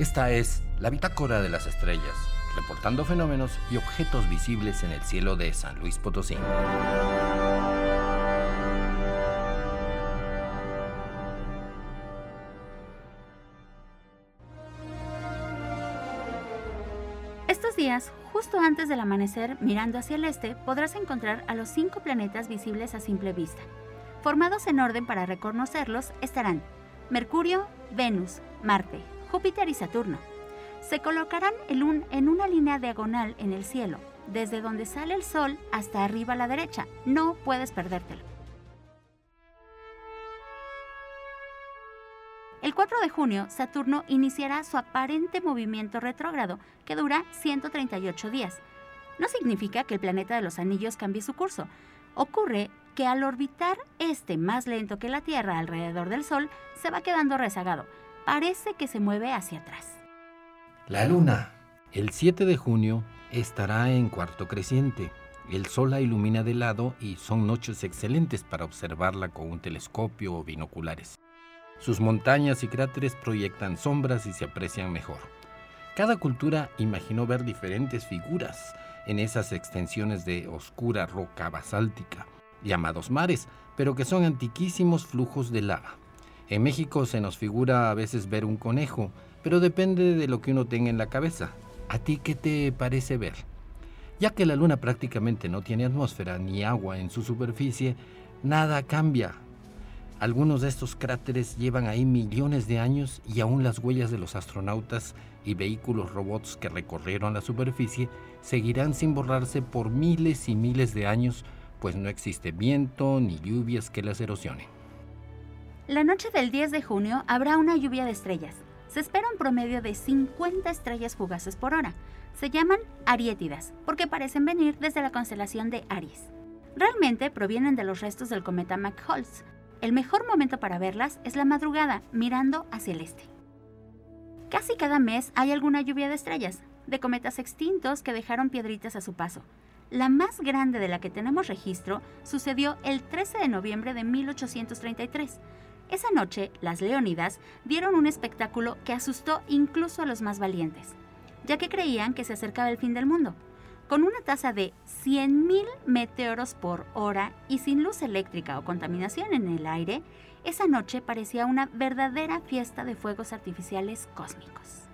Esta es la bitácora de las estrellas, reportando fenómenos y objetos visibles en el cielo de San Luis Potosí. Estos días, justo antes del amanecer, mirando hacia el este, podrás encontrar a los cinco planetas visibles a simple vista. Formados en orden para reconocerlos estarán Mercurio, Venus, Marte, Júpiter y Saturno. Se colocarán en, una línea diagonal en el cielo, desde donde sale el Sol hasta arriba a la derecha. No puedes perdértelo. El 4 de junio, Saturno iniciará su aparente movimiento retrógrado, que dura 138 días. No significa que el planeta de los anillos cambie su curso. Ocurre que al orbitar este más lento que la Tierra alrededor del Sol, se va quedando rezagado. Parece que se mueve hacia atrás. La Luna. El 7 de junio estará en cuarto creciente. El Sol la ilumina de lado y son noches excelentes para observarla con un telescopio o binoculares. Sus montañas y cráteres proyectan sombras y se aprecian mejor. Cada cultura imaginó ver diferentes figuras en esas extensiones de oscura roca basáltica llamados mares, pero que son antiquísimos flujos de lava. En México se nos figura a veces ver un conejo, pero depende de lo que uno tenga en la cabeza. ¿A ti qué te parece ver? Ya que la Luna prácticamente no tiene atmósfera ni agua en su superficie, nada cambia. Algunos de estos cráteres llevan ahí millones de años y aún las huellas de los astronautas y vehículos robots que recorrieron la superficie seguirán sin borrarse por miles y miles de años pues no existe viento ni lluvias que las erosionen. La noche del 10 de junio habrá una lluvia de estrellas. Se espera un promedio de 50 estrellas fugaces por hora. Se llaman ariétidas porque parecen venir desde la constelación de Aries. Realmente provienen de los restos del cometa McHoltz. El mejor momento para verlas es la madrugada, mirando hacia el este. Casi cada mes hay alguna lluvia de estrellas, de cometas extintos que dejaron piedritas a su paso. La más grande de la que tenemos registro sucedió el 13 de noviembre de 1833. Esa noche, las Leónidas dieron un espectáculo que asustó incluso a los más valientes, ya que creían que se acercaba el fin del mundo. Con una tasa de 100.000 meteoros por hora y sin luz eléctrica o contaminación en el aire, esa noche parecía una verdadera fiesta de fuegos artificiales cósmicos.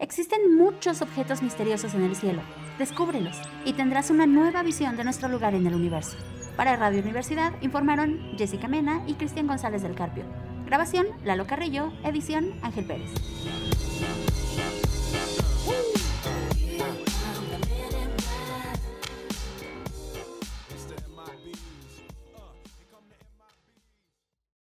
Existen muchos objetos misteriosos en el cielo. Descúbrelos y tendrás una nueva visión de nuestro lugar en el universo. Para Radio Universidad informaron Jessica Mena y Cristian González del Carpio. Grabación Lalo Carrillo, edición Ángel Pérez.